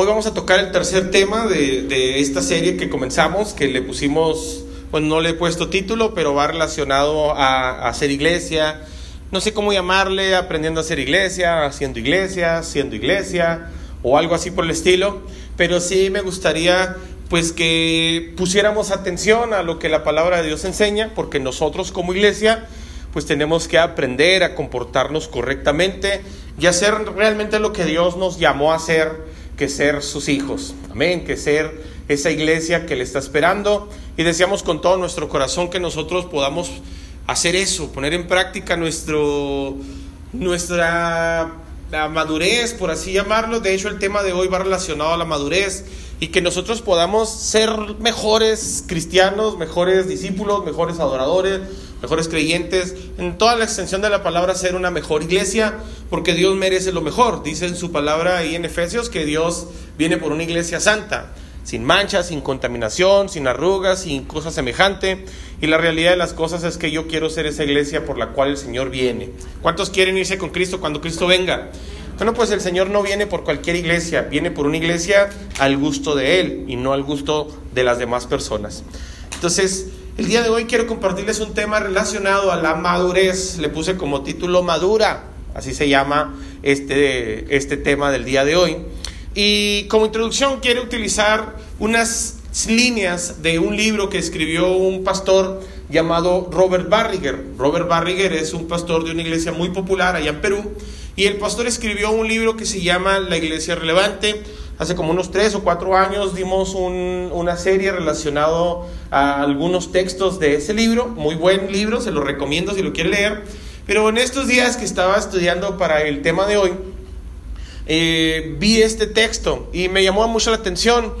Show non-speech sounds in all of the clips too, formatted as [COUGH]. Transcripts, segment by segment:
Hoy vamos a tocar el tercer tema de, esta serie que comenzamos, que le pusimos, bueno, no le he puesto título, pero va relacionado a, a hacer iglesia, no sé cómo llamarle, aprendiendo a hacer iglesia, haciendo iglesia, siendo iglesia, o algo así por el estilo, pero sí me gustaría pues que pusiéramos atención a lo que la palabra de Dios enseña, porque nosotros como iglesia pues tenemos que aprender a comportarnos correctamente y hacer realmente lo que Dios nos llamó a hacer, que ser sus hijos. Amén, que ser esa iglesia que le está esperando y deseamos con todo nuestro corazón que nosotros podamos hacer eso, poner en práctica nuestro nuestra la madurez, por así llamarlo. De hecho, el tema de hoy va relacionado a la madurez y que nosotros podamos ser mejores cristianos, mejores discípulos, mejores adoradores, mejores creyentes, en toda la extensión de la palabra ser una mejor iglesia, porque Dios merece lo mejor. Dice en su palabra ahí en Efesios que Dios viene por una iglesia santa, sin manchas, sin contaminación, sin arrugas, sin cosa semejante. Y la realidad de las cosas es que yo quiero ser esa iglesia por la cual el Señor viene. ¿Cuántos quieren irse con Cristo cuando Cristo venga? Bueno, pues el Señor no viene por cualquier iglesia, viene por una iglesia al gusto de Él y no al gusto de las demás personas. Entonces, el día de hoy quiero compartirles un tema relacionado a la madurez. Le puse como título Madura, así se llama este, este tema del día de hoy. Y como introducción quiero utilizar unas líneas de un libro que escribió un pastor llamado Robert Barriger. Robert Barriger es un pastor de una iglesia muy popular allá en Perú y el pastor escribió un libro que se llama La Iglesia Relevante. Hace como unos tres o cuatro años dimos un, una serie relacionado a algunos textos de ese libro. Muy buen libro, se lo recomiendo si lo quiere leer. Pero en estos días que estaba estudiando para el tema de hoy, eh, vi este texto y me llamó mucho la atención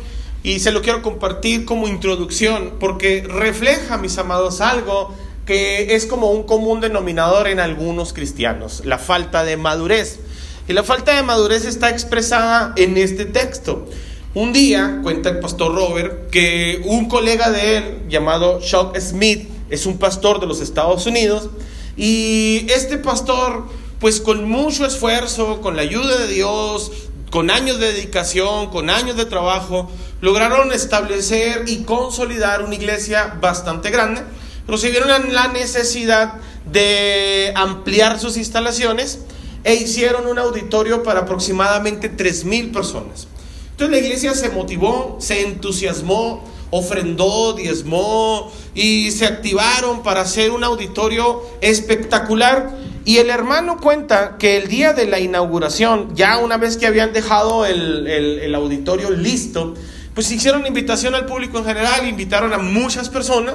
y se lo quiero compartir como introducción porque refleja, mis amados, algo que es como un común denominador en algunos cristianos, la falta de madurez. Y la falta de madurez está expresada en este texto. Un día, cuenta el pastor Robert, que un colega de él llamado Chuck Smith es un pastor de los Estados Unidos y este pastor, pues con mucho esfuerzo, con la ayuda de Dios, con años de dedicación, con años de trabajo, lograron establecer y consolidar una iglesia bastante grande pero se vieron la necesidad de ampliar sus instalaciones e hicieron un auditorio para aproximadamente 3.000 personas. Entonces la iglesia se motivó, se entusiasmó, ofrendó, diezmó y se activaron para hacer un auditorio espectacular. Y el hermano cuenta que el día de la inauguración, ya una vez que habían dejado el, el, el auditorio listo, pues hicieron invitación al público en general, invitaron a muchas personas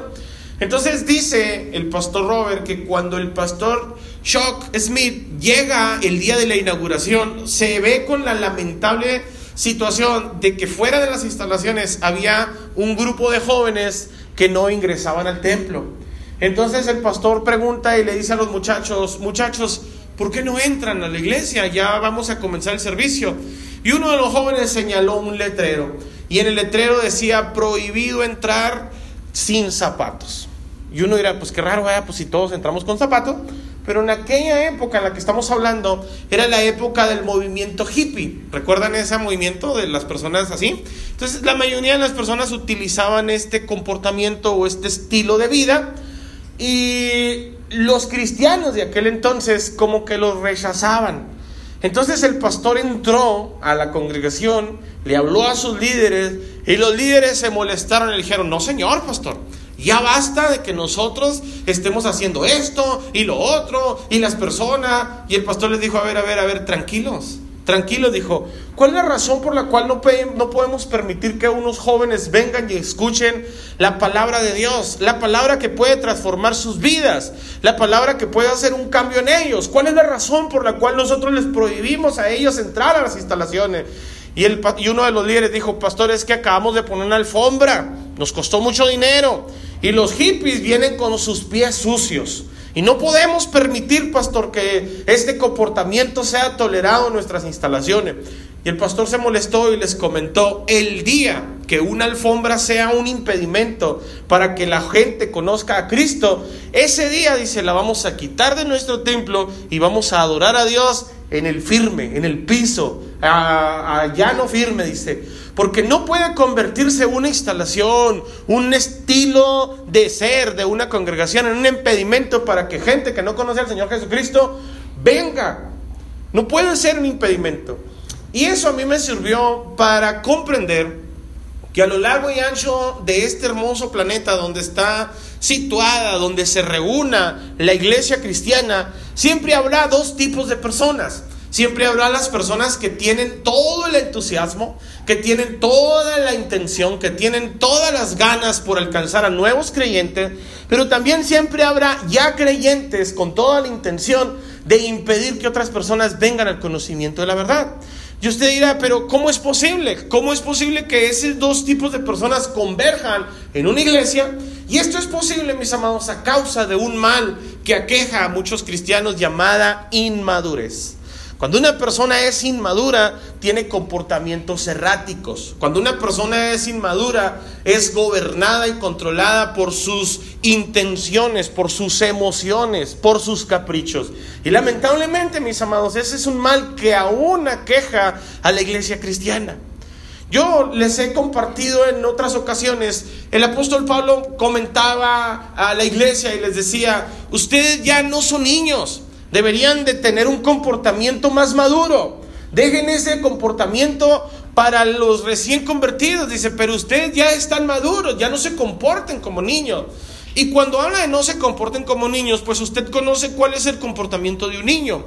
entonces dice el pastor Robert que cuando el pastor Shock Smith llega el día de la inauguración, se ve con la lamentable situación de que fuera de las instalaciones había un grupo de jóvenes que no ingresaban al templo. Entonces el pastor pregunta y le dice a los muchachos, muchachos, ¿por qué no entran a la iglesia? Ya vamos a comenzar el servicio. Y uno de los jóvenes señaló un letrero y en el letrero decía prohibido entrar sin zapatos. Y uno dirá, pues qué raro, vaya, pues si todos entramos con zapatos. Pero en aquella época en la que estamos hablando, era la época del movimiento hippie. ¿Recuerdan ese movimiento de las personas así? Entonces, la mayoría de las personas utilizaban este comportamiento o este estilo de vida. Y los cristianos de aquel entonces como que los rechazaban. Entonces el pastor entró a la congregación, le habló a sus líderes y los líderes se molestaron y le dijeron, no señor pastor, ya basta de que nosotros estemos haciendo esto y lo otro y las personas. Y el pastor les dijo, a ver, a ver, a ver, tranquilos. Tranquilo, dijo, ¿cuál es la razón por la cual no, no podemos permitir que unos jóvenes vengan y escuchen la palabra de Dios? La palabra que puede transformar sus vidas, la palabra que puede hacer un cambio en ellos. ¿Cuál es la razón por la cual nosotros les prohibimos a ellos entrar a las instalaciones? Y, el, y uno de los líderes dijo, pastor, es que acabamos de poner una alfombra, nos costó mucho dinero. Y los hippies vienen con sus pies sucios. Y no podemos permitir, pastor, que este comportamiento sea tolerado en nuestras instalaciones. Y el pastor se molestó y les comentó, el día que una alfombra sea un impedimento para que la gente conozca a Cristo, ese día, dice, la vamos a quitar de nuestro templo y vamos a adorar a Dios en el firme, en el piso, a, a llano firme, dice, porque no puede convertirse una instalación, un estilo de ser de una congregación en un impedimento para que gente que no conoce al Señor Jesucristo venga. No puede ser un impedimento. Y eso a mí me sirvió para comprender que a lo largo y ancho de este hermoso planeta donde está situada, donde se reúna la iglesia cristiana, siempre habrá dos tipos de personas. Siempre habrá las personas que tienen todo el entusiasmo, que tienen toda la intención, que tienen todas las ganas por alcanzar a nuevos creyentes, pero también siempre habrá ya creyentes con toda la intención de impedir que otras personas vengan al conocimiento de la verdad. Y usted dirá, pero ¿cómo es posible? ¿Cómo es posible que esos dos tipos de personas converjan en una iglesia? Y esto es posible, mis amados, a causa de un mal que aqueja a muchos cristianos llamada inmadurez. Cuando una persona es inmadura, tiene comportamientos erráticos. Cuando una persona es inmadura, es gobernada y controlada por sus intenciones, por sus emociones, por sus caprichos. Y lamentablemente, mis amados, ese es un mal que aún aqueja a la iglesia cristiana. Yo les he compartido en otras ocasiones, el apóstol Pablo comentaba a la iglesia y les decía, ustedes ya no son niños, deberían de tener un comportamiento más maduro. Dejen ese comportamiento para los recién convertidos. Dice, pero ustedes ya están maduros, ya no se comporten como niños. Y cuando habla de no se comporten como niños, pues usted conoce cuál es el comportamiento de un niño.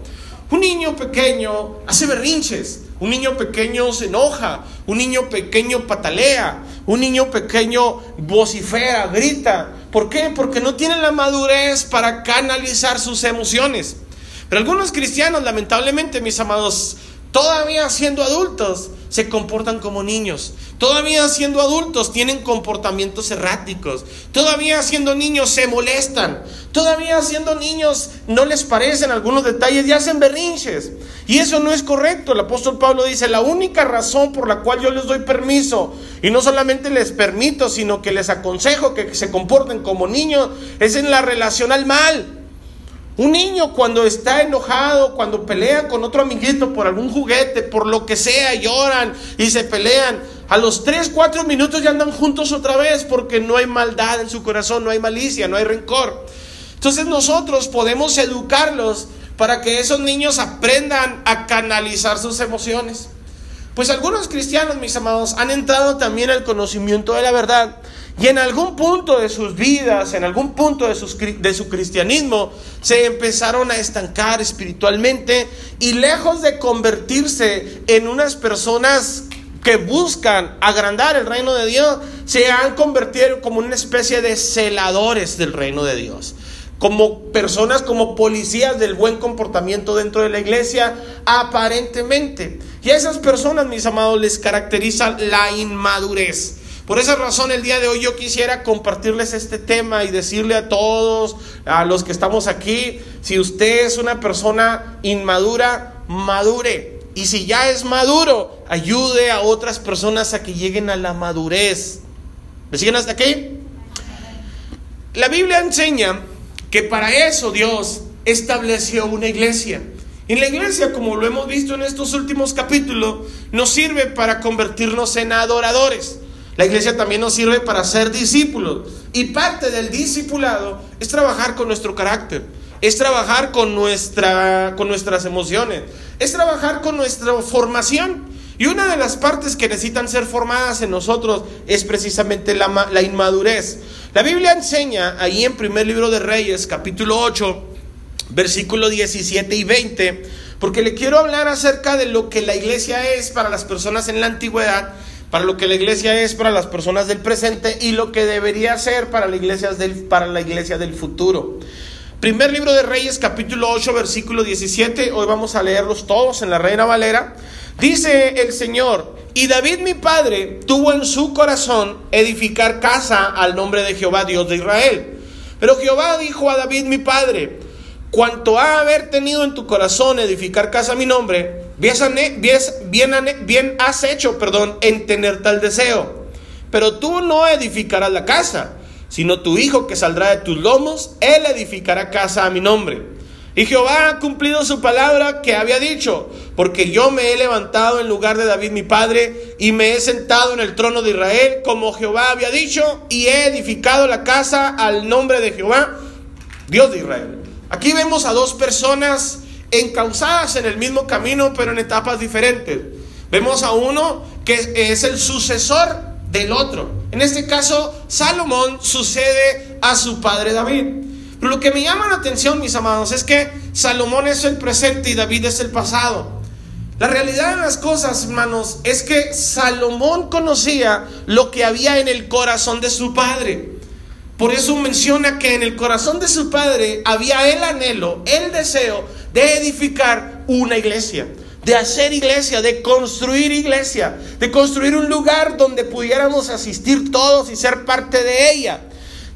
Un niño pequeño hace berrinches, un niño pequeño se enoja, un niño pequeño patalea, un niño pequeño vocifera, grita. ¿Por qué? Porque no tiene la madurez para canalizar sus emociones. Pero algunos cristianos, lamentablemente, mis amados, todavía siendo adultos, se comportan como niños. Todavía siendo adultos tienen comportamientos erráticos. Todavía siendo niños se molestan. Todavía siendo niños no les parecen algunos detalles y hacen berrinches. Y eso no es correcto. El apóstol Pablo dice, la única razón por la cual yo les doy permiso, y no solamente les permito, sino que les aconsejo que se comporten como niños, es en la relación al mal. Un niño cuando está enojado, cuando pelea con otro amiguito por algún juguete, por lo que sea, lloran y se pelean, a los 3, 4 minutos ya andan juntos otra vez porque no hay maldad en su corazón, no hay malicia, no hay rencor. Entonces nosotros podemos educarlos para que esos niños aprendan a canalizar sus emociones. Pues algunos cristianos, mis amados, han entrado también al conocimiento de la verdad y en algún punto de sus vidas, en algún punto de, su cristianismo, se empezaron a estancar espiritualmente y lejos de convertirse en unas personas que buscan agrandar el reino de Dios, se han convertido como una especie de celadores del reino de Dios como personas, como policías del buen comportamiento dentro de la iglesia, aparentemente. Y a esas personas, mis amados, les caracteriza la inmadurez. Por esa razón el día de hoy yo quisiera compartirles este tema y decirle a todos, a los que estamos aquí, si usted es una persona inmadura, madure. Y si ya es maduro, ayude a otras personas a que lleguen a la madurez. ¿Me siguen hasta aquí? La Biblia enseña que para eso Dios estableció una iglesia. Y la iglesia, como lo hemos visto en estos últimos capítulos, nos sirve para convertirnos en adoradores. La iglesia también nos sirve para ser discípulos. Y parte del discipulado es trabajar con nuestro carácter, es trabajar con, nuestra, con nuestras emociones, es trabajar con nuestra formación. Y una de las partes que necesitan ser formadas en nosotros es precisamente la, la inmadurez. La Biblia enseña ahí en primer libro de Reyes, capítulo 8, versículo 17 y 20, porque le quiero hablar acerca de lo que la iglesia es para las personas en la antigüedad para lo que la iglesia es para las personas del presente y lo que debería ser para la iglesia del, para la iglesia del futuro. Primer libro de Reyes, capítulo 8, versículo 17. Hoy vamos a leerlos todos en la Reina Valera. Dice el Señor, y David mi padre tuvo en su corazón edificar casa al nombre de Jehová, Dios de Israel. Pero Jehová dijo a David mi padre, cuanto a haber tenido en tu corazón edificar casa a mi nombre, bien, has hecho, perdón, en tener tal deseo. Pero tú no edificarás la casa, sino tu hijo que saldrá de tus lomos, él edificará casa a mi nombre. Y Jehová ha cumplido su palabra que había dicho, porque yo me he levantado en lugar de David mi padre y me he sentado en el trono de Israel, como Jehová había dicho, y he edificado la casa al nombre de Jehová, Dios de Israel. Aquí vemos a dos personas encausadas en el mismo camino, pero en etapas diferentes. Vemos a uno que es el sucesor del otro. En este caso, Salomón sucede a su padre David. Lo que me llama la atención, mis amados, es que Salomón es el presente y David es el pasado. La realidad de las cosas, hermanos, es que Salomón conocía lo que había en el corazón de su padre. Por eso menciona que en el corazón de su padre había el anhelo, el deseo de edificar una iglesia, de hacer iglesia, de construir iglesia, de construir un lugar donde pudiéramos asistir todos y ser parte de ella.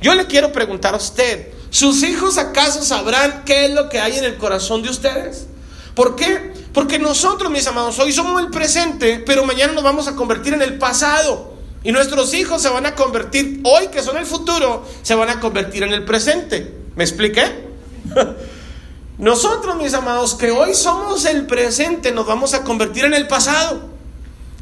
Yo le quiero preguntar a usted, ¿Sus hijos acaso sabrán qué es lo que hay en el corazón de ustedes? ¿Por qué? Porque nosotros, mis amados, hoy somos el presente, pero mañana nos vamos a convertir en el pasado. Y nuestros hijos se van a convertir, hoy que son el futuro, se van a convertir en el presente. ¿Me expliqué? [LAUGHS] Nosotros, mis amados, que hoy somos el presente, nos vamos a convertir en el pasado.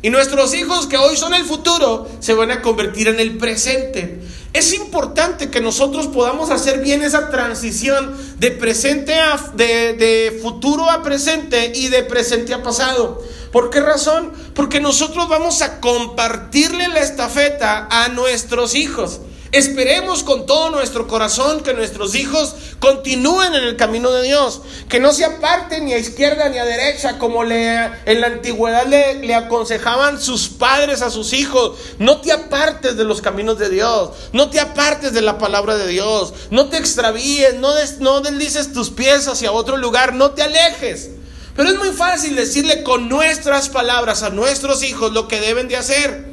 Y nuestros hijos que hoy son el futuro se van a convertir en el presente. Es importante que nosotros podamos hacer bien esa transición de presente a de, futuro a presente y de presente a pasado. ¿Por qué razón? Porque nosotros vamos a compartirle la estafeta a nuestros hijos. Esperemos con todo nuestro corazón que nuestros hijos continúen en el camino de Dios, que no se aparten ni a izquierda ni a derecha como le, en la antigüedad le, aconsejaban sus padres a sus hijos. No te apartes de los caminos de Dios, no te apartes de la palabra de Dios, no te extravíes, no, des, no deslices tus pies hacia otro lugar, no te alejes. Pero es muy fácil decirle con nuestras palabras a nuestros hijos lo que deben de hacer.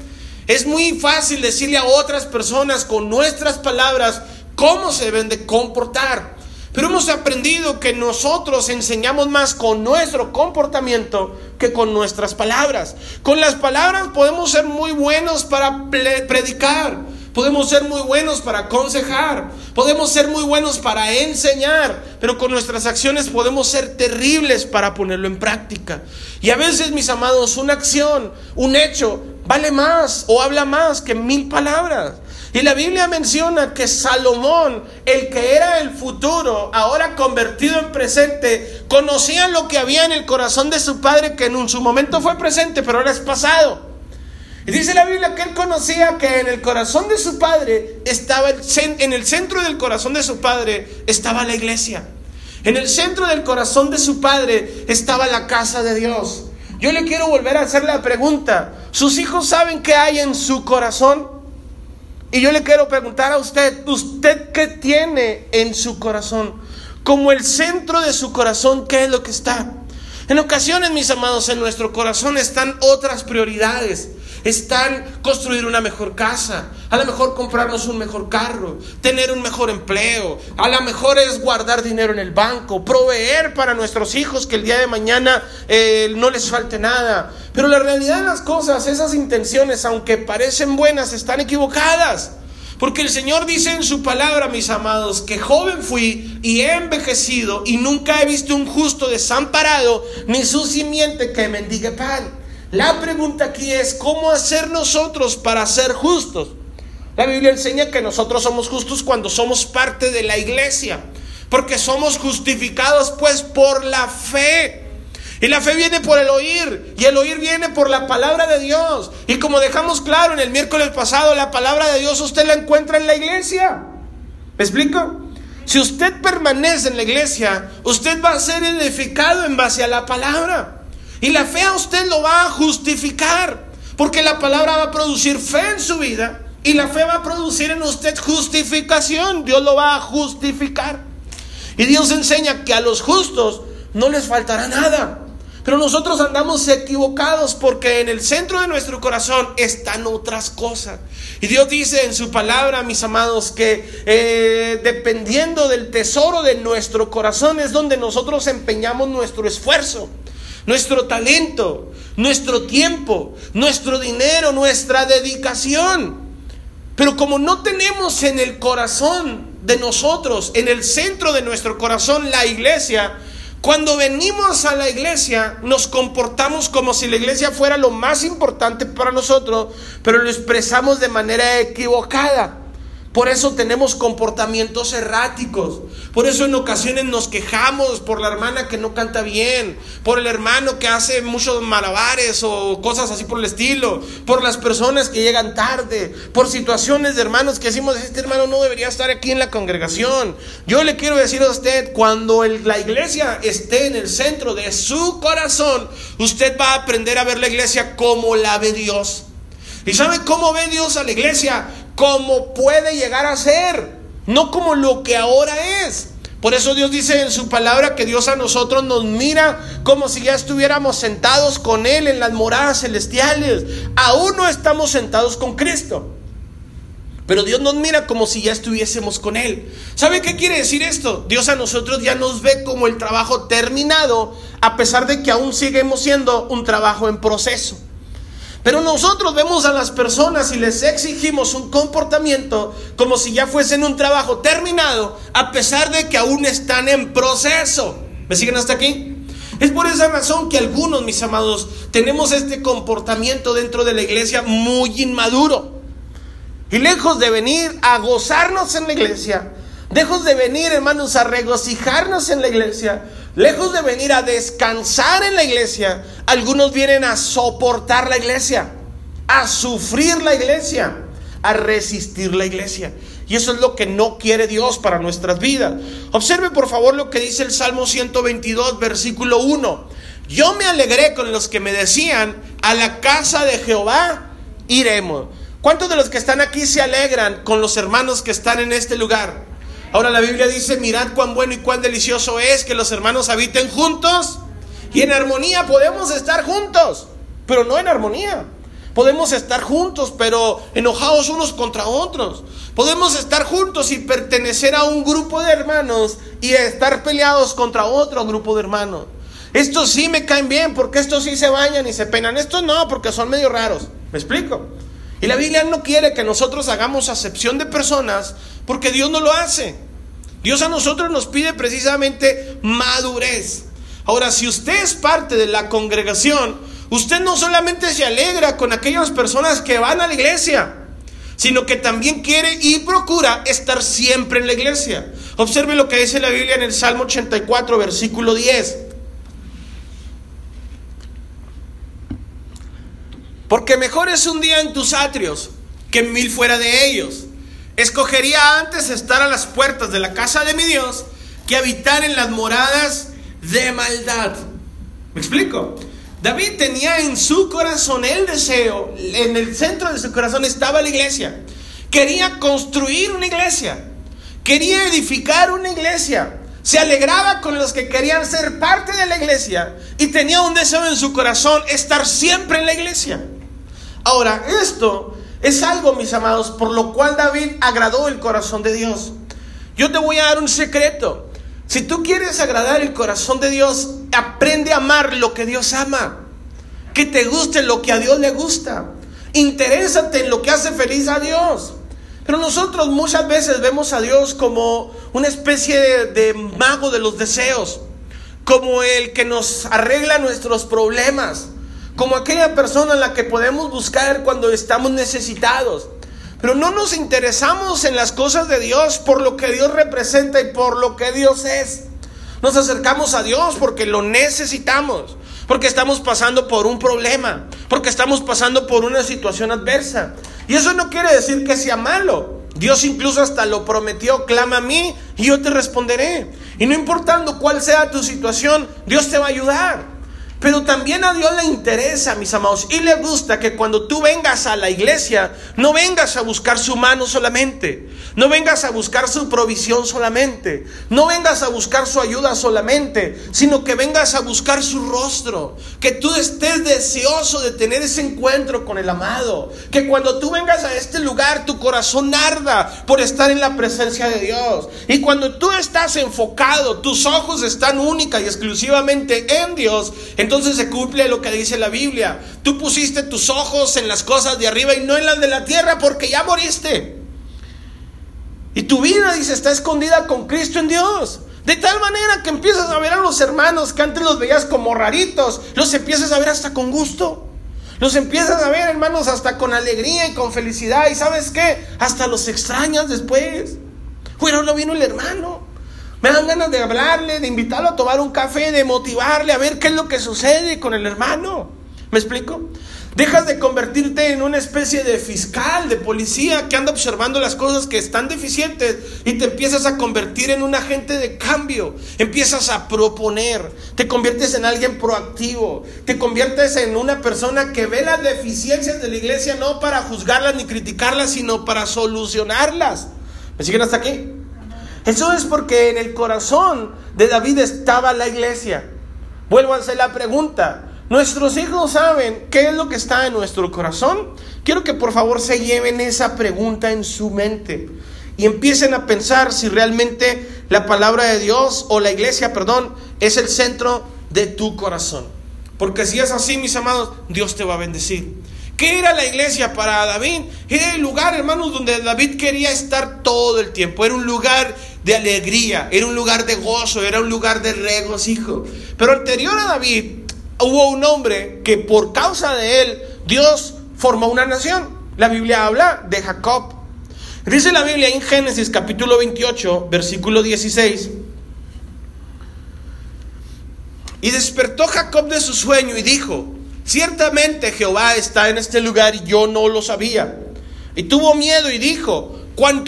Es muy fácil decirle a otras personas con nuestras palabras cómo se deben de comportar. Pero hemos aprendido que nosotros enseñamos más con nuestro comportamiento que con nuestras palabras. Con las palabras podemos ser muy buenos para predicar, podemos ser muy buenos para aconsejar, podemos ser muy buenos para enseñar, pero con nuestras acciones podemos ser terribles para ponerlo en práctica. Y a veces, mis amados, una acción, un hecho, vale más o habla más que mil palabras. Y la Biblia menciona que Salomón, el que era el futuro, ahora convertido en presente, conocía lo que había en el corazón de su padre, que en su momento fue presente, pero ahora es pasado. Y dice la Biblia que él conocía que en el corazón de su padre estaba, el, en el centro del corazón de su padre estaba la iglesia. En el centro del corazón de su padre estaba la casa de Dios. Yo le quiero volver a hacer la pregunta. ¿Sus hijos saben qué hay en su corazón? Y yo le quiero preguntar a usted, ¿usted qué tiene en su corazón? Como el centro de su corazón, ¿qué es lo que está? En ocasiones, mis amados, en nuestro corazón están otras prioridades están construir una mejor casa, a lo mejor comprarnos un mejor carro, tener un mejor empleo, a lo mejor es guardar dinero en el banco, proveer para nuestros hijos que el día de mañana eh, no les falte nada. Pero la realidad de las cosas, esas intenciones, aunque parecen buenas, están equivocadas. Porque el Señor dice en su palabra, mis amados, que joven fui y he envejecido y nunca he visto un justo desamparado, ni su simiente que mendigue pan. La pregunta aquí es, ¿cómo hacer nosotros para ser justos? La Biblia enseña que nosotros somos justos cuando somos parte de la iglesia, porque somos justificados pues por la fe. Y la fe viene por el oír, y el oír viene por la palabra de Dios. Y como dejamos claro en el miércoles pasado, la palabra de Dios usted la encuentra en la iglesia. ¿Me explico? Si usted permanece en la iglesia, usted va a ser edificado en base a la palabra. Y la fe a usted lo va a justificar, porque la palabra va a producir fe en su vida y la fe va a producir en usted justificación. Dios lo va a justificar. Y Dios enseña que a los justos no les faltará nada. Pero nosotros andamos equivocados porque en el centro de nuestro corazón están otras cosas. Y Dios dice en su palabra, mis amados, que eh, dependiendo del tesoro de nuestro corazón es donde nosotros empeñamos nuestro esfuerzo nuestro talento, nuestro tiempo, nuestro dinero, nuestra dedicación. Pero como no tenemos en el corazón de nosotros, en el centro de nuestro corazón, la iglesia, cuando venimos a la iglesia nos comportamos como si la iglesia fuera lo más importante para nosotros, pero lo expresamos de manera equivocada. Por eso tenemos comportamientos erráticos. Por eso en ocasiones nos quejamos por la hermana que no canta bien, por el hermano que hace muchos malabares o cosas así por el estilo, por las personas que llegan tarde, por situaciones de hermanos que decimos, este hermano no debería estar aquí en la congregación. Yo le quiero decir a usted, cuando la iglesia esté en el centro de su corazón, usted va a aprender a ver la iglesia como la ve Dios. ¿Y sabe cómo ve Dios a la iglesia? Como puede llegar a ser, no como lo que ahora es. Por eso Dios dice en su palabra que Dios a nosotros nos mira como si ya estuviéramos sentados con Él en las moradas celestiales. Aún no estamos sentados con Cristo. Pero Dios nos mira como si ya estuviésemos con Él. ¿Sabe qué quiere decir esto? Dios a nosotros ya nos ve como el trabajo terminado, a pesar de que aún seguimos siendo un trabajo en proceso. Pero nosotros vemos a las personas y les exigimos un comportamiento como si ya fuesen un trabajo terminado, a pesar de que aún están en proceso. ¿Me siguen hasta aquí? Es por esa razón que algunos, mis amados, tenemos este comportamiento dentro de la iglesia muy inmaduro. Y lejos de venir a gozarnos en la iglesia, lejos de venir, hermanos, a regocijarnos en la iglesia, Lejos de venir a descansar en la iglesia, algunos vienen a soportar la iglesia, a sufrir la iglesia, a resistir la iglesia. Y eso es lo que no quiere Dios para nuestras vidas. Observe por favor lo que dice el Salmo 122, versículo 1. Yo me alegré con los que me decían, a la casa de Jehová iremos. ¿Cuántos de los que están aquí se alegran con los hermanos que están en este lugar? Ahora la Biblia dice, mirad cuán bueno y cuán delicioso es que los hermanos habiten juntos y en armonía podemos estar juntos, pero no en armonía. Podemos estar juntos, pero enojados unos contra otros. Podemos estar juntos y pertenecer a un grupo de hermanos y estar peleados contra otro grupo de hermanos. Estos sí me caen bien porque estos sí se bañan y se penan. Estos no porque son medio raros. ¿Me explico? Y la Biblia no quiere que nosotros hagamos acepción de personas porque Dios no lo hace. Dios a nosotros nos pide precisamente madurez. Ahora, si usted es parte de la congregación, usted no solamente se alegra con aquellas personas que van a la iglesia, sino que también quiere y procura estar siempre en la iglesia. Observe lo que dice la Biblia en el Salmo 84, versículo 10. Porque mejor es un día en tus atrios que mil fuera de ellos. Escogería antes estar a las puertas de la casa de mi Dios que habitar en las moradas de maldad. ¿Me explico? David tenía en su corazón el deseo, en el centro de su corazón estaba la iglesia. Quería construir una iglesia, quería edificar una iglesia, se alegraba con los que querían ser parte de la iglesia y tenía un deseo en su corazón estar siempre en la iglesia. Ahora, esto es algo, mis amados, por lo cual David agradó el corazón de Dios. Yo te voy a dar un secreto. Si tú quieres agradar el corazón de Dios, aprende a amar lo que Dios ama. Que te guste lo que a Dios le gusta. Interésate en lo que hace feliz a Dios. Pero nosotros muchas veces vemos a Dios como una especie de, de, mago de los deseos, como el que nos arregla nuestros problemas, como aquella persona en la que podemos buscar cuando estamos necesitados. Pero no nos interesamos en las cosas de Dios por lo que Dios representa y por lo que Dios es. Nos acercamos a Dios porque lo necesitamos, porque estamos pasando por un problema, porque estamos pasando por una situación adversa. Y eso no quiere decir que sea malo. Dios incluso hasta lo prometió, clama a mí y yo te responderé. Y no importando cuál sea tu situación, Dios te va a ayudar. Pero también a Dios le interesa, mis amados, y le gusta que cuando tú vengas a la iglesia, no vengas a buscar su mano solamente, no vengas a buscar su provisión solamente, no vengas a buscar su ayuda solamente, sino que vengas a buscar su rostro, que tú estés deseoso de tener ese encuentro con el amado, que cuando tú vengas a este lugar tu corazón arda por estar en la presencia de Dios. Y cuando tú estás enfocado, tus ojos están única y exclusivamente en Dios, entonces entonces se cumple lo que dice la Biblia. Tú pusiste tus ojos en las cosas de arriba y no en las de la tierra porque ya moriste. Y tu vida, dice, está escondida con Cristo en Dios. De tal manera que empiezas a ver a los hermanos que antes los veías como raritos, los empiezas a ver hasta con gusto. Los empiezas a ver, hermanos, hasta con alegría y con felicidad. ¿Y sabes qué? Hasta los extrañas después. Bueno, no vino el hermano. Me dan ganas de hablarle, de invitarlo a tomar un café, de motivarle, a ver qué es lo que sucede con el hermano. ¿Me explico? Dejas de convertirte en una especie de fiscal, de policía que anda observando las cosas que están deficientes y te empiezas a convertir en un agente de cambio. Empiezas a proponer, te conviertes en alguien proactivo, te conviertes en una persona que ve las deficiencias de la iglesia no para juzgarlas ni criticarlas, sino para solucionarlas. ¿Me siguen hasta aquí? Eso es porque en el corazón de David estaba la iglesia. Vuelvo la pregunta. ¿Nuestros hijos saben qué es lo que está en nuestro corazón? Quiero que por favor se lleven esa pregunta en su mente y empiecen a pensar si realmente la palabra de Dios o la iglesia, perdón, es el centro de tu corazón. Porque si es así, mis amados, Dios te va a bendecir. ¿Qué era la iglesia para David? Era el lugar, hermanos, donde David quería estar todo el tiempo. Era un lugar de alegría, era un lugar de gozo, era un lugar de regocijo. Pero anterior a David, hubo un hombre que por causa de él Dios formó una nación. La Biblia habla de Jacob. Dice la Biblia en Génesis capítulo 28, versículo 16. Y despertó Jacob de su sueño y dijo, ciertamente Jehová está en este lugar y yo no lo sabía. Y tuvo miedo y dijo, cuán,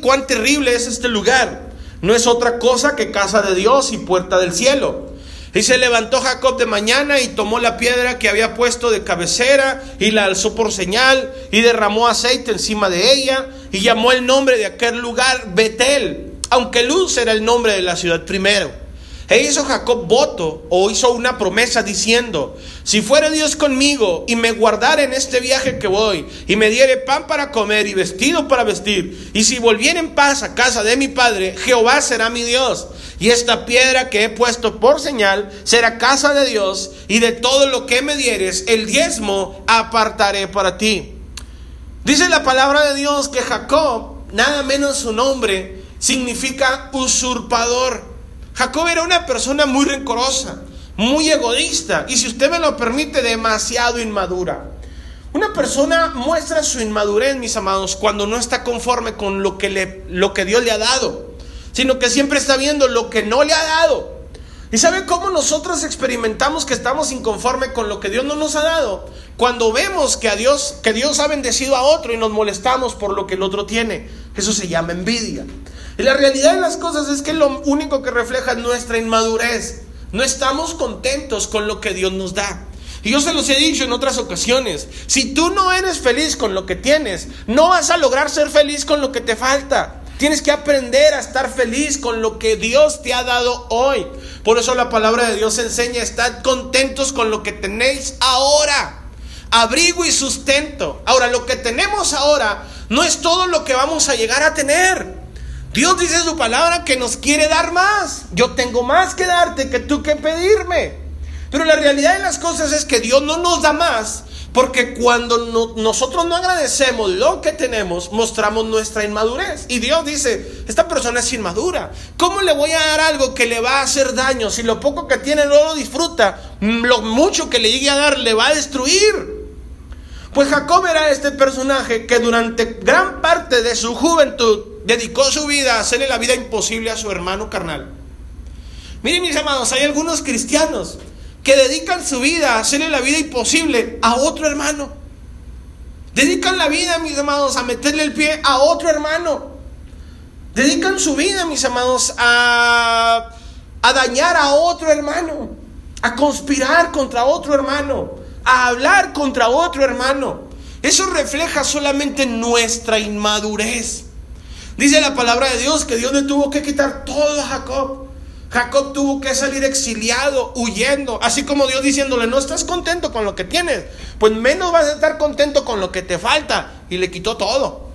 cuán terrible es este lugar. No es otra cosa que casa de Dios y puerta del cielo. Y se levantó Jacob de mañana y tomó la piedra que había puesto de cabecera y la alzó por señal y derramó aceite encima de ella y llamó el nombre de aquel lugar Betel, aunque Luz era el nombre de la ciudad primero. E hizo Jacob voto o hizo una promesa diciendo, si fuera Dios conmigo y me guardara en este viaje que voy y me diere pan para comer y vestido para vestir, y si volviera en paz a casa de mi padre, Jehová será mi Dios. Y esta piedra que he puesto por señal será casa de Dios y de todo lo que me dieres, el diezmo apartaré para ti. Dice la palabra de Dios que Jacob, nada menos su nombre, significa usurpador. Jacob era una persona muy rencorosa, muy egoísta y si usted me lo permite, demasiado inmadura. Una persona muestra su inmadurez, mis amados, cuando no está conforme con lo que, lo que Dios le ha dado, sino que siempre está viendo lo que no le ha dado. ¿Y sabe cómo nosotros experimentamos que estamos inconforme con lo que Dios no nos ha dado? Cuando vemos que a Dios, que Dios ha bendecido a otro y nos molestamos por lo que el otro tiene. Eso se llama envidia. La realidad de las cosas es que lo único que refleja es nuestra inmadurez. No estamos contentos con lo que Dios nos da. Y yo se los he dicho en otras ocasiones, si tú no eres feliz con lo que tienes, no vas a lograr ser feliz con lo que te falta. Tienes que aprender a estar feliz con lo que Dios te ha dado hoy. Por eso la palabra de Dios enseña, estad contentos con lo que tenéis ahora. Abrigo y sustento. Ahora, lo que tenemos ahora no es todo lo que vamos a llegar a tener. Dios dice en su palabra que nos quiere dar más. Yo tengo más que darte que tú que pedirme. Pero la realidad de las cosas es que Dios no nos da más porque cuando nosotros no agradecemos lo que tenemos, mostramos nuestra inmadurez. Y Dios dice, esta persona es inmadura. ¿Cómo le voy a dar algo que le va a hacer daño? Si lo poco que tiene no lo disfruta, lo mucho que le llegue a dar le va a destruir. Pues Jacob era este personaje que durante gran parte de su juventud dedicó su vida a hacerle la vida imposible a su hermano carnal. Miren mis amados, hay algunos cristianos que dedican su vida a hacerle la vida imposible a otro hermano. Dedican la vida, mis amados, a meterle el pie a otro hermano. Dedican su vida, mis amados, a, a dañar a otro hermano, a conspirar contra otro hermano a hablar contra otro hermano. Eso refleja solamente nuestra inmadurez. Dice la palabra de Dios que Dios le tuvo que quitar todo a Jacob. Jacob tuvo que salir exiliado, huyendo, así como Dios diciéndole, no estás contento con lo que tienes, pues menos vas a estar contento con lo que te falta. Y le quitó todo.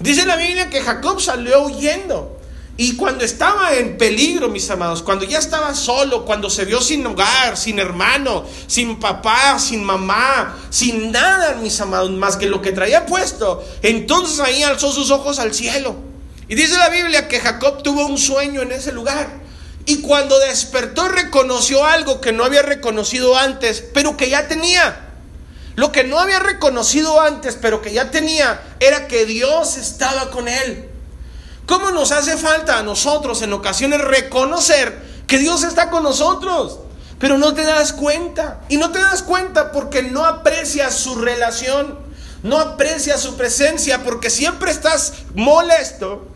Dice la Biblia que Jacob salió huyendo. Y cuando estaba en peligro, mis amados, cuando ya estaba solo, cuando se vio sin hogar, sin hermano, sin papá, sin mamá, sin nada, mis amados, más que lo que traía puesto, entonces ahí alzó sus ojos al cielo Y dice la Biblia que Jacob tuvo un sueño en ese lugar. Y cuando despertó reconoció algo que no había reconocido antes, pero que ya tenía. Lo que no había reconocido antes, pero que ya tenía, era que Dios estaba con él. ¿Cómo nos hace falta a nosotros en ocasiones reconocer que Dios está con nosotros? Pero no te das cuenta. Y no te das cuenta porque no aprecias su relación, no aprecias su presencia, porque siempre estás molesto,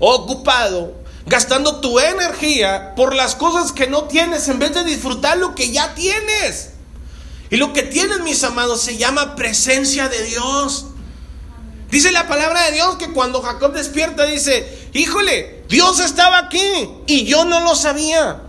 ocupado, gastando tu energía por las cosas que no tienes en vez de disfrutar lo que ya tienes. Y lo que tienen, mis amados, se llama presencia de Dios. Dice la palabra de Dios que cuando Jacob despierta dice, híjole, Dios estaba aquí y yo no lo sabía.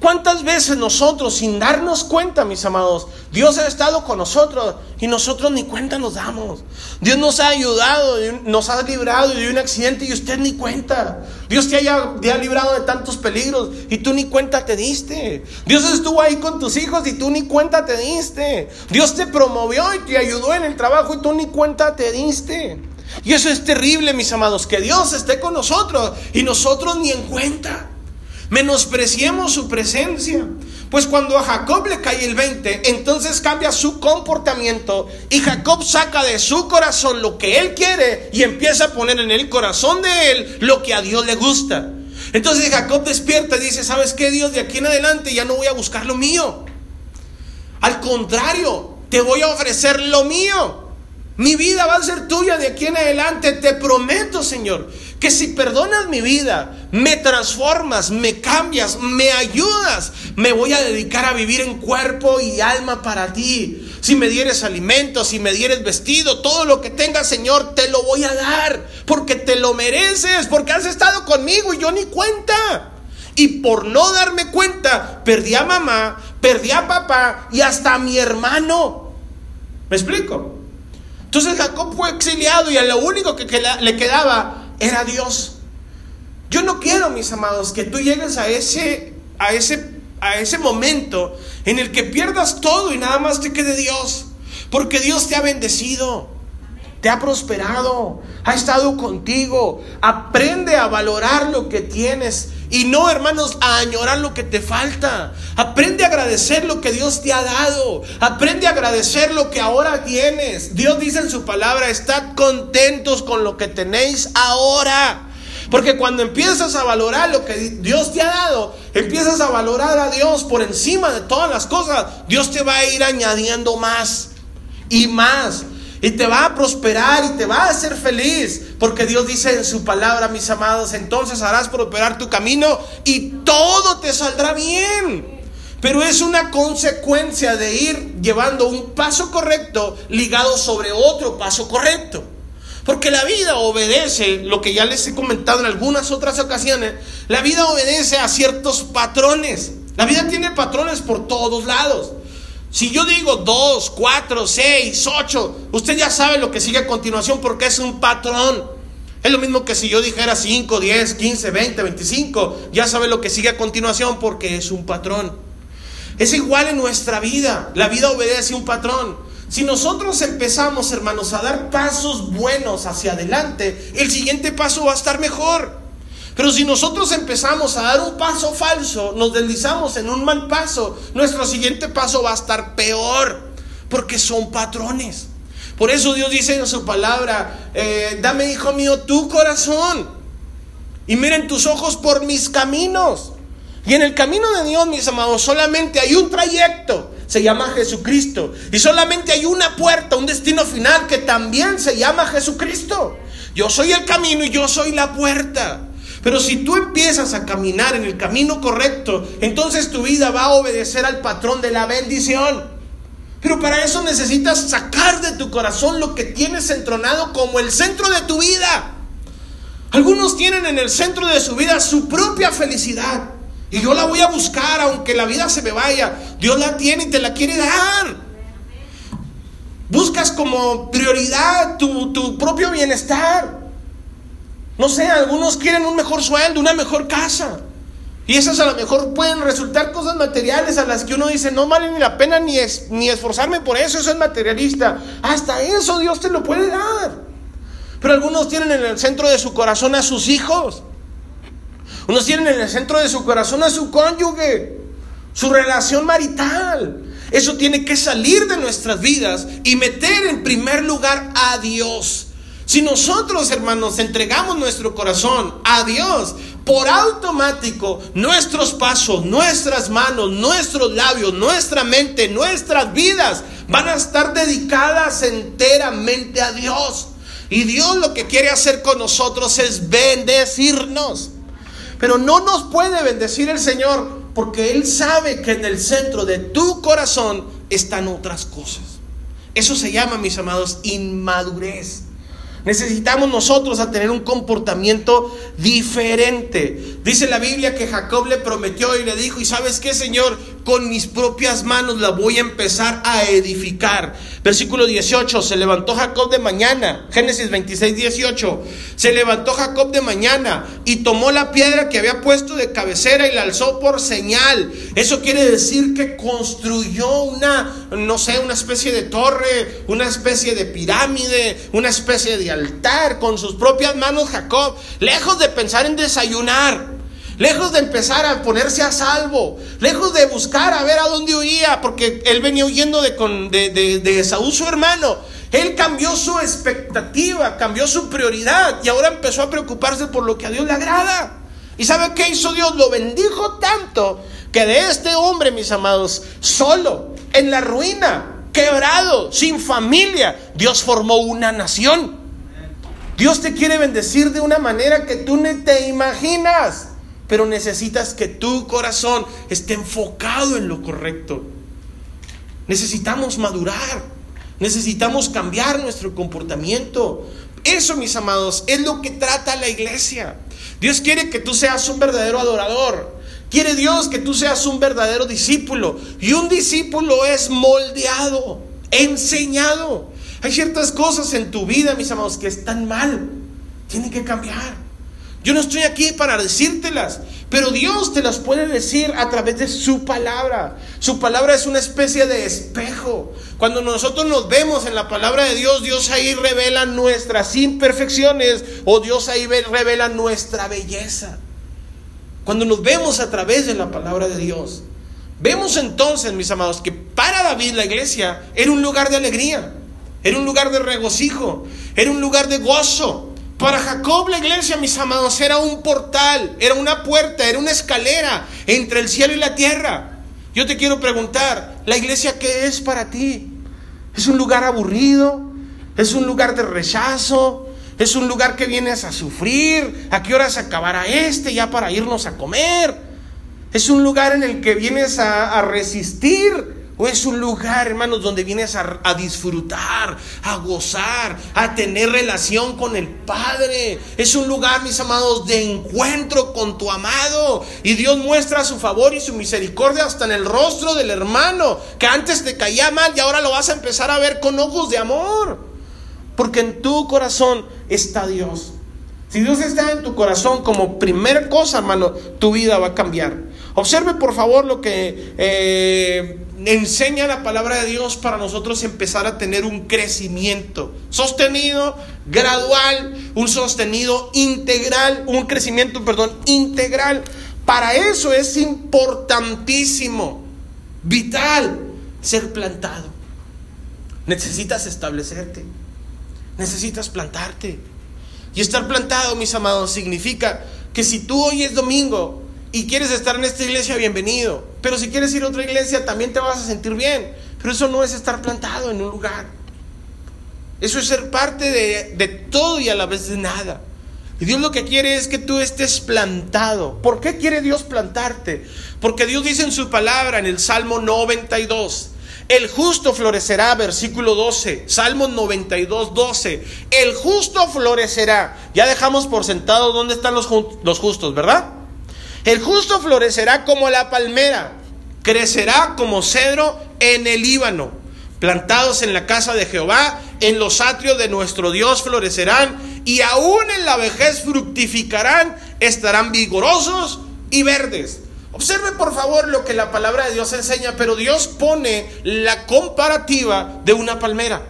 ¿Cuántas veces nosotros, sin darnos cuenta, mis amados, Dios ha estado con nosotros y nosotros ni cuenta nos damos? Dios nos ha ayudado, nos ha librado de un accidente y usted ni cuenta. Dios te, haya, ha librado de tantos peligros y tú ni cuenta te diste. Dios estuvo ahí con tus hijos y tú ni cuenta te diste. Dios te promovió y te ayudó en el trabajo y tú ni cuenta te diste. Y eso es terrible, mis amados, que Dios esté con nosotros y nosotros ni en cuenta menospreciemos su presencia. Pues cuando a Jacob le cae el 20, entonces cambia su comportamiento y Jacob saca de su corazón lo que él quiere y empieza a poner en el corazón de él lo que a Dios le gusta. Entonces Jacob despierta y dice, ¿sabes qué Dios? De aquí en adelante ya no voy a buscar lo mío. Al contrario, te voy a ofrecer lo mío. Mi vida va a ser tuya de aquí en adelante, te prometo, Señor, que si perdonas mi vida, me transformas, me cambias, me ayudas, me voy a dedicar a vivir en cuerpo y alma para ti. Si me dieres alimento, si me dieres vestido, todo lo que tengas, Señor, te lo voy a dar, porque te lo mereces, porque has estado conmigo y yo ni cuenta. Y por no darme cuenta, perdí a mamá, perdí a papá y hasta a mi hermano. ¿Me explico? Entonces Jacob fue exiliado y a lo único que le quedaba era Dios. Yo no quiero, mis amados, que tú llegues a ese, a ese, a ese momento en el que pierdas todo y nada más te quede Dios. Porque Dios te ha bendecido, te ha prosperado, ha estado contigo. Aprende a valorar lo que tienes y no, hermanos, a añorar lo que te falta. Aprende a agradecer lo que Dios te ha dado. Aprende a agradecer lo que ahora tienes. Dios dice en su palabra, estad contentos con lo que tenéis ahora. Porque cuando empiezas a valorar lo que Dios te ha dado, empiezas a valorar a Dios por encima de todas las cosas, Dios te va a ir añadiendo más y más y te va a prosperar y te va a hacer feliz. Porque Dios dice en su palabra, mis amados, entonces harás prosperar tu camino y todo te saldrá bien. Pero es una consecuencia de ir llevando un paso correcto ligado sobre otro paso correcto. Porque la vida obedece, lo que ya les he comentado en algunas otras ocasiones, la vida obedece a ciertos patrones. La vida tiene patrones por todos lados. Si yo digo 2, 4, 6, 8, usted ya sabe lo que sigue a continuación porque es un patrón. Es lo mismo que si yo dijera 5, 10, 15, 20, 25, ya sabe lo que sigue a continuación porque es un patrón. Es igual en nuestra vida, la vida obedece un patrón. Si nosotros empezamos, hermanos, a dar pasos buenos hacia adelante, el siguiente paso va a estar mejor. Pero si nosotros empezamos a dar un paso falso, nos deslizamos en un mal paso, nuestro siguiente paso va a estar peor, porque son patrones. Por eso Dios dice en su palabra, eh, dame, hijo mío, tu corazón. Y miren tus ojos por mis caminos. Y en el camino de Dios, mis amados, solamente hay un trayecto, se llama Jesucristo. Y solamente hay una puerta, un destino final que también se llama Jesucristo. Yo soy el camino y yo soy la puerta. Pero si tú empiezas a caminar en el camino correcto, entonces tu vida va a obedecer al patrón de la bendición. Pero para eso necesitas sacar de tu corazón lo que tienes entronado como el centro de tu vida. Algunos tienen en el centro de su vida su propia felicidad. Y yo la voy a buscar aunque la vida se me vaya. Dios la tiene y te la quiere dar. Buscas como prioridad tu, tu propio bienestar. No sé, algunos quieren un mejor sueldo, una mejor casa. Y esas a lo mejor pueden resultar cosas materiales a las que uno dice, no vale ni la pena ni, ni esforzarme por eso, eso es materialista. Hasta eso Dios te lo puede dar. Pero algunos tienen en el centro de su corazón a sus hijos. Unos tienen en el centro de su corazón a su cónyuge, su relación marital. Eso tiene que salir de nuestras vidas y meter en primer lugar a Dios. Si nosotros, hermanos, entregamos nuestro corazón a Dios, por automático nuestros pasos, nuestras manos, nuestros labios, nuestra mente, nuestras vidas van a estar dedicadas enteramente a Dios. Y Dios lo que quiere hacer con nosotros es bendecirnos. Pero no nos puede bendecir el Señor porque Él sabe que en el centro de tu corazón están otras cosas. Eso se llama, mis amados, inmadurez. Necesitamos nosotros a tener un comportamiento diferente. Dice la Biblia que Jacob le prometió y le dijo, ¿y sabes qué, Señor? Con mis propias manos la voy a empezar a edificar. Versículo 18, se levantó Jacob de mañana. Génesis 26, 18. Se levantó Jacob de mañana y tomó la piedra que había puesto de cabecera y la alzó por señal. Eso quiere decir que construyó una, no sé, una especie de torre, una especie de pirámide, una especie de altar con sus propias manos Jacob, lejos de pensar en desayunar. Lejos de empezar a ponerse a salvo, lejos de buscar a ver a dónde huía, porque él venía huyendo de, de, Saúl, su hermano. Él cambió su expectativa, cambió su prioridad y ahora empezó a preocuparse por lo que a Dios le agrada. ¿Y sabe qué hizo Dios? Lo bendijo tanto que de este hombre, mis amados, solo, en la ruina, quebrado, sin familia, Dios formó una nación. Dios te quiere bendecir de una manera que tú ni te imaginas, pero necesitas que tu corazón esté enfocado en lo correcto. Necesitamos madurar, necesitamos cambiar nuestro comportamiento. Eso, mis amados, es lo que trata la iglesia. Dios quiere que tú seas un verdadero adorador. Quiere Dios que tú seas un verdadero discípulo. Y un discípulo es moldeado, enseñado. Hay ciertas cosas en tu vida, mis amados, que están mal. Tienen que cambiar. Yo no estoy aquí para decírtelas, pero Dios te las puede decir a través de su palabra. Su palabra es una especie de espejo. Cuando nosotros nos vemos en la palabra de Dios, Dios ahí revela nuestras imperfecciones o Dios ahí revela nuestra belleza. Cuando nos vemos a través de la palabra de Dios, vemos entonces, mis amados, que para David la iglesia era un lugar de alegría. Era un lugar de regocijo, era un lugar de gozo. Para Jacob la iglesia, mis amados, era un portal, era una puerta, era una escalera entre el cielo y la tierra. Yo te quiero preguntar, ¿la iglesia qué es para ti? ¿Es un lugar aburrido? ¿Es un lugar de rechazo? ¿Es un lugar que vienes a sufrir? ¿A qué hora se acabará este ya para irnos a comer? ¿Es un lugar en el que vienes a resistir? O es un lugar, hermanos, donde vienes a, disfrutar, a gozar, a tener relación con el Padre. Es un lugar, mis amados, de encuentro con tu amado. Y Dios muestra su favor y su misericordia hasta en el rostro del hermano, que antes te caía mal y ahora lo vas a empezar a ver con ojos de amor. Porque en tu corazón está Dios. Si Dios está en tu corazón como primera cosa, hermano, tu vida va a cambiar. Observe por favor lo que eh, enseña la palabra de Dios para nosotros empezar a tener un crecimiento sostenido, gradual, un sostenido integral, un crecimiento, perdón, integral. Para eso es importantísimo, vital, ser plantado. Necesitas establecerte, necesitas plantarte. Y estar plantado, mis amados, significa que si tú hoy es domingo y quieres estar en esta iglesia, bienvenido. Pero si quieres ir a otra iglesia, también te vas a sentir bien. Pero eso no es estar plantado en un lugar. Eso es ser parte de, de todo y a la vez de nada. Y Dios lo que quiere es que tú estés plantado. ¿Por qué quiere Dios plantarte? Porque Dios dice en su palabra en el Salmo 92, el justo florecerá, versículo 12, Salmo 92, 12, el justo florecerá. Ya dejamos por sentado dónde están los, los justos, ¿verdad? El justo florecerá como la palmera, crecerá como cedro en el Líbano. Plantados en la casa de Jehová, en los atrios de nuestro Dios florecerán y aún en la vejez fructificarán, estarán vigorosos y verdes. Observe por favor lo que la palabra de Dios enseña, pero Dios pone la comparativa de una palmera.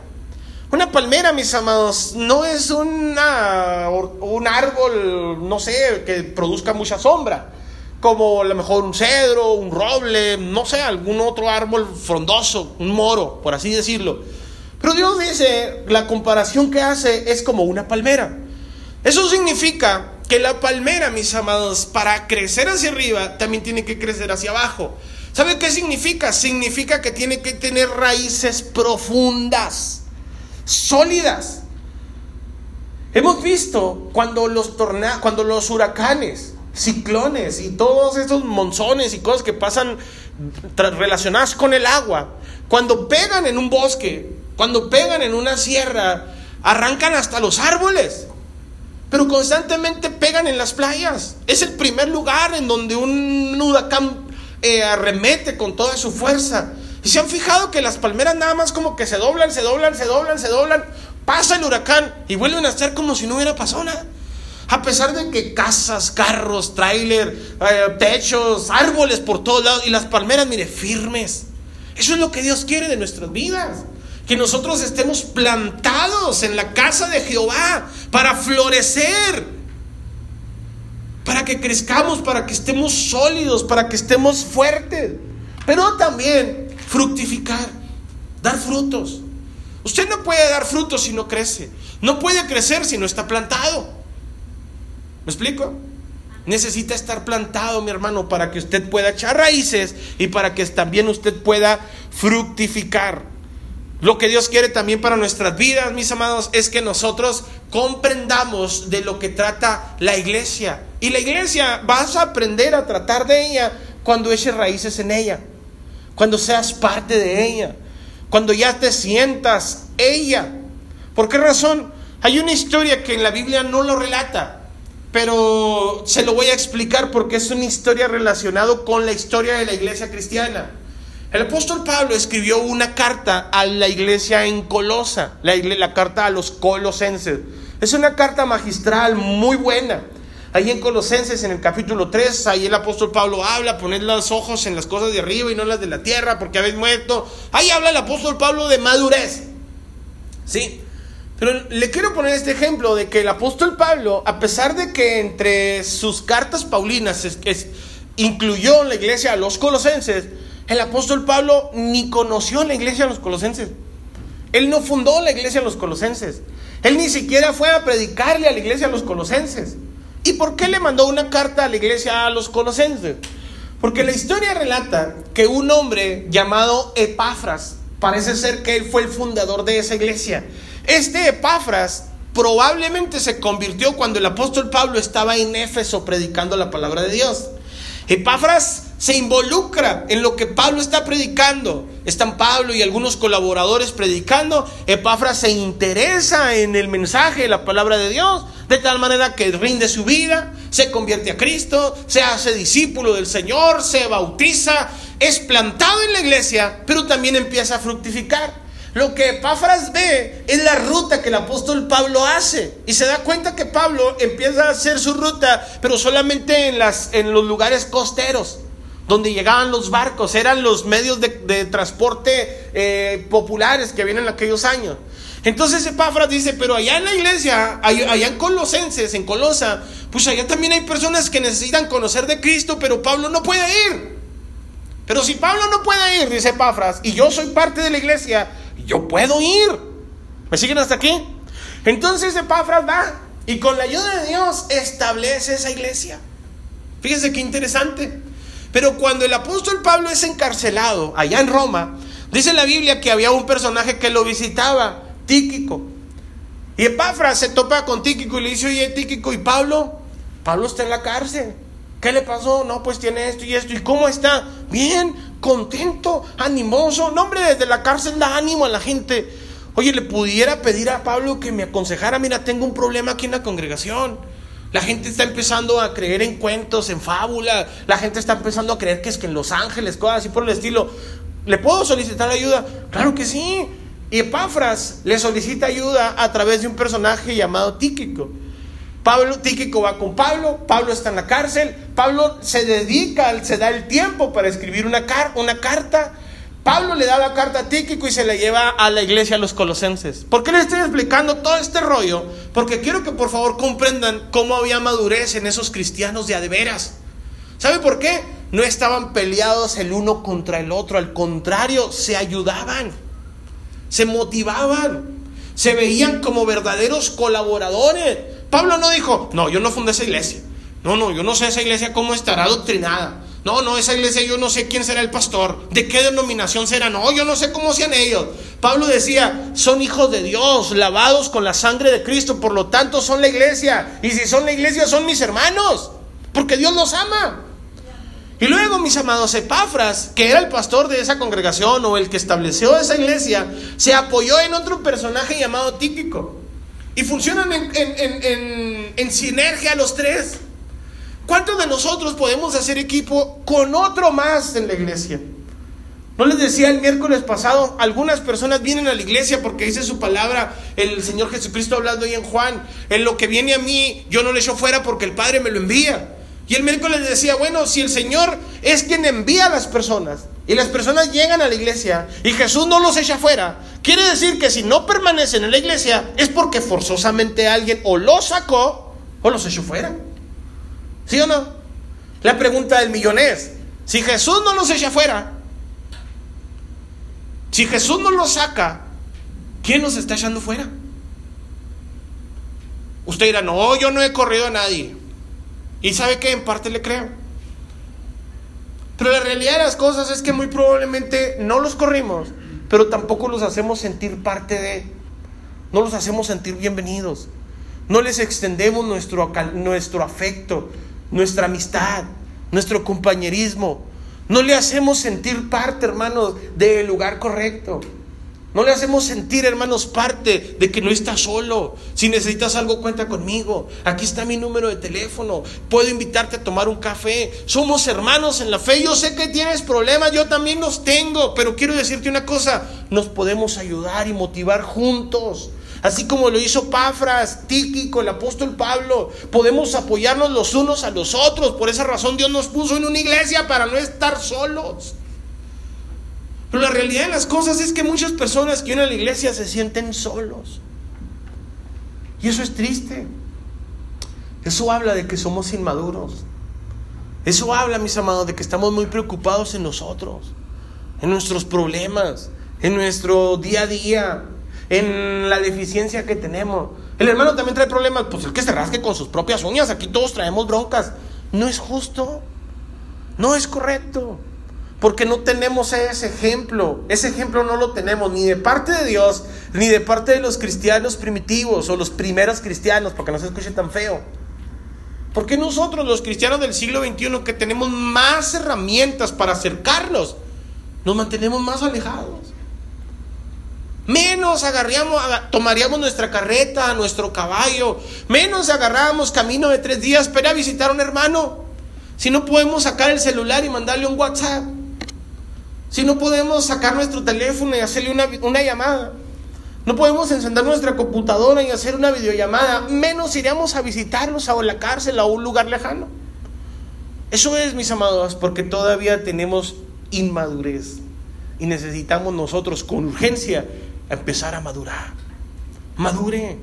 Una palmera, mis amados, no es una, un árbol, no sé, que produzca mucha sombra, como a lo mejor un cedro, un roble, no sé, algún otro árbol frondoso, un moro, por así decirlo. Pero Dios dice, la comparación que hace es como una palmera. Eso significa que la palmera, mis amados, para crecer hacia arriba, también tiene que crecer hacia abajo. ¿Sabe qué significa? Significa que tiene que tener raíces profundas, sólidas. Hemos visto cuando los, cuando los huracanes, ciclones y todos estos monzones y cosas que pasan relacionadas con el agua, cuando pegan en un bosque, cuando pegan en una sierra, arrancan hasta los árboles pero constantemente pegan en las playas. Es el primer lugar en donde un huracán eh, arremete con toda su fuerza. Y se han fijado que las palmeras nada más como que se doblan, se doblan, se doblan, se doblan. Pasa el huracán y vuelven a estar como si no hubiera pasado nada. A pesar de que casas, carros, tráiler, eh, techos, árboles por todos lados y las palmeras, mire, firmes. Eso es lo que Dios quiere de nuestras vidas que nosotros estemos plantados en la casa de Jehová para florecer, para que crezcamos, para que estemos sólidos, para que estemos fuertes, pero también fructificar, dar frutos. Usted no puede dar frutos si no crece, no puede crecer si no está plantado. ¿Me explico? Necesita estar plantado, mi hermano, para que usted pueda echar raíces y para que también usted pueda fructificar. Lo que Dios quiere también para nuestras vidas, mis amados, es que nosotros comprendamos de lo que trata la iglesia. Y la iglesia vas a aprender a tratar de ella cuando eches raíces en ella, cuando seas parte de ella, cuando ya te sientas ella. ¿Por qué razón? Hay una historia que en la Biblia no lo relata, pero se lo voy a explicar porque es una historia relacionada con la historia de la iglesia cristiana. El apóstol Pablo escribió una carta a la iglesia en Colosa, la, carta a los colosenses. Es una carta magistral muy buena. Ahí en Colosenses, en el capítulo 3, ahí el apóstol Pablo habla, poner los ojos en las cosas de arriba y no las de la tierra, porque habéis muerto. Ahí habla el apóstol Pablo de madurez. ¿Sí? Pero le quiero poner este ejemplo de que el apóstol Pablo, a pesar de que entre sus cartas paulinas incluyó la iglesia a los colosenses, el apóstol Pablo ni conoció la iglesia de los colosenses. Él no fundó la iglesia de los colosenses. Él ni siquiera fue a predicarle a la iglesia de los colosenses. ¿Y por qué le mandó una carta a la iglesia a los colosenses? Porque la historia relata que un hombre llamado Epafras, parece ser que él fue el fundador de esa iglesia. Este Epafras probablemente se convirtió cuando el apóstol Pablo estaba en Éfeso predicando la palabra de Dios. Epafras se involucra en lo que Pablo está predicando. Están Pablo y algunos colaboradores predicando. Epafras se interesa en el mensaje, la palabra de Dios, de tal manera que rinde su vida, se convierte a Cristo, se hace discípulo del Señor, se bautiza, es plantado en la iglesia, pero también empieza a fructificar. Lo que Epáfras ve es la ruta que el apóstol Pablo hace. Y se da cuenta que Pablo empieza a hacer su ruta, pero solamente en, las, en los lugares costeros, donde llegaban los barcos, eran los medios de, transporte eh, populares que vienen en aquellos años. Entonces Epáfras dice, pero allá en la iglesia, allá en Colosenses, en Colosa, pues allá también hay personas que necesitan conocer de Cristo, pero Pablo no puede ir. Pero si Pablo no puede ir, dice Epáfras, y yo soy parte de la iglesia, yo puedo ir. ¿Me siguen hasta aquí? Entonces Epafras va y con la ayuda de Dios establece esa iglesia. Fíjense qué interesante. Pero cuando el apóstol Pablo es encarcelado allá en Roma, dice la Biblia que había un personaje que lo visitaba, Tíquico. Y Epafras se topa con Tíquico y le dice, oye Tíquico, ¿y Pablo? Pablo está en la cárcel. ¿Qué le pasó? No, pues tiene esto y esto. ¿Y cómo está? Bien, contento, animoso. No, hombre, desde la cárcel da ánimo a la gente. Oye, le pudiera pedir a Pablo que me aconsejara. Mira, tengo un problema aquí en la congregación. La gente está empezando a creer en cuentos, en fábula. La gente está empezando a creer que es que en Los Ángeles, cosas así por el estilo. ¿Le puedo solicitar ayuda? Claro que sí. Y Epafras le solicita ayuda a través de un personaje llamado Tíquico. Pablo, Tíquico va con Pablo, Pablo está en la cárcel, Pablo se dedica, se da el tiempo para escribir una, una carta, Pablo le da la carta a Tíquico y se la lleva a la iglesia a los colosenses. ¿Por qué les estoy explicando todo este rollo? Porque quiero que por favor comprendan cómo había madurez en esos cristianos de adeveras. ¿Sabe por qué? No estaban peleados el uno contra el otro, al contrario, se ayudaban, se motivaban, se veían como verdaderos colaboradores. Pablo no dijo, no, yo no fundé esa iglesia. No, no, yo no sé esa iglesia cómo estará doctrinada. No, no, esa iglesia yo no sé quién será el pastor, de qué denominación será, no, yo no sé cómo sean ellos. Pablo decía, son hijos de Dios, lavados con la sangre de Cristo, por lo tanto son la iglesia. Y si son la iglesia, son mis hermanos, porque Dios los ama. Y luego, mis amados, Epafras, que era el pastor de esa congregación o el que estableció esa iglesia, se apoyó en otro personaje llamado Tíquico. Y funcionan en, sinergia los tres. ¿Cuántos de nosotros podemos hacer equipo con otro más en la iglesia? No les decía el miércoles pasado, algunas personas vienen a la iglesia porque dice su palabra el Señor Jesucristo hablando ahí en Juan, en lo que viene a mí yo no le echo fuera porque el Padre me lo envía. Y el miércoles decía, bueno, si el Señor es quien envía a las personas y las personas llegan a la iglesia y Jesús no los echa fuera, quiere decir que si no permanecen en la iglesia es porque forzosamente alguien o los sacó o los echó fuera. ¿Sí o no? La pregunta del millón es, si Jesús no los echa afuera, si Jesús no los saca, ¿quién los está echando fuera? Usted dirá, no, yo no he corrido a nadie. Y sabe que en parte le creo. Pero la realidad de las cosas es que muy probablemente no los corrimos, pero tampoco los hacemos sentir parte de, no los hacemos sentir bienvenidos, no les extendemos nuestro, nuestro afecto, nuestra amistad, nuestro compañerismo. No le hacemos sentir parte, hermanos, del lugar correcto. No le hacemos sentir, hermanos, parte de que no está solo. Si necesitas algo, cuenta conmigo. Aquí está mi número de teléfono. Puedo invitarte a tomar un café. Somos hermanos en la fe. Yo sé que tienes problemas, yo también los tengo. Pero quiero decirte una cosa, nos podemos ayudar y motivar juntos. Así como lo hizo Pafras, Tíquico, el apóstol Pablo, podemos apoyarnos los unos a los otros. Por esa razón Dios nos puso en una iglesia para no estar solos. Pero la realidad de las cosas es que muchas personas que vienen a la iglesia se sienten solos. Y eso es triste. Eso habla de que somos inmaduros. Eso habla, mis amados, de que estamos muy preocupados en nosotros, en nuestros problemas, en nuestro día a día, en la deficiencia que tenemos. El hermano también trae problemas, pues el que se rasque con sus propias uñas, aquí todos traemos broncas. No es justo, no es correcto, porque no tenemos ese ejemplo. Ese ejemplo no lo tenemos ni de parte de Dios, ni de parte de los cristianos primitivos o los primeros cristianos, porque no se escuche tan feo. Porque nosotros, los cristianos del siglo XXI, que tenemos más herramientas para acercarnos, nos mantenemos más alejados? Menos agarríamos, tomaríamos nuestra carreta, nuestro caballo. Menos agarrábamos camino de tres días para visitar a un hermano. Si no podemos sacar el celular y mandarle un WhatsApp. Si no podemos sacar nuestro teléfono y hacerle una, una llamada. No podemos encender nuestra computadora y hacer una videollamada. Menos iríamos a visitarnos a la cárcel o a un lugar lejano. Eso es, mis amados, porque todavía tenemos inmadurez. Y necesitamos nosotros con urgencia empezar a madurar. Madure.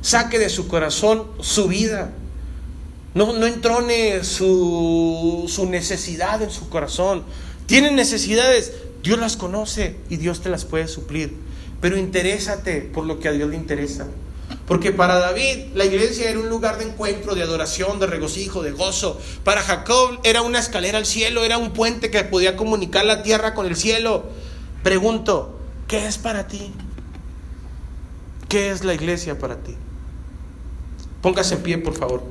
Saque de su corazón su vida. No, no entrone su, su necesidad en su corazón. Tiene necesidades, Dios las conoce y Dios te las puede suplir. Pero interésate por lo que a Dios le interesa. Porque para David la iglesia era un lugar de encuentro, de adoración, de regocijo, de gozo. Para Jacob era una escalera al cielo, era un puente que podía comunicar la tierra con el cielo. Pregunto, ¿Qué es para ti? ¿Qué es la iglesia para ti? Póngase en pie, por favor.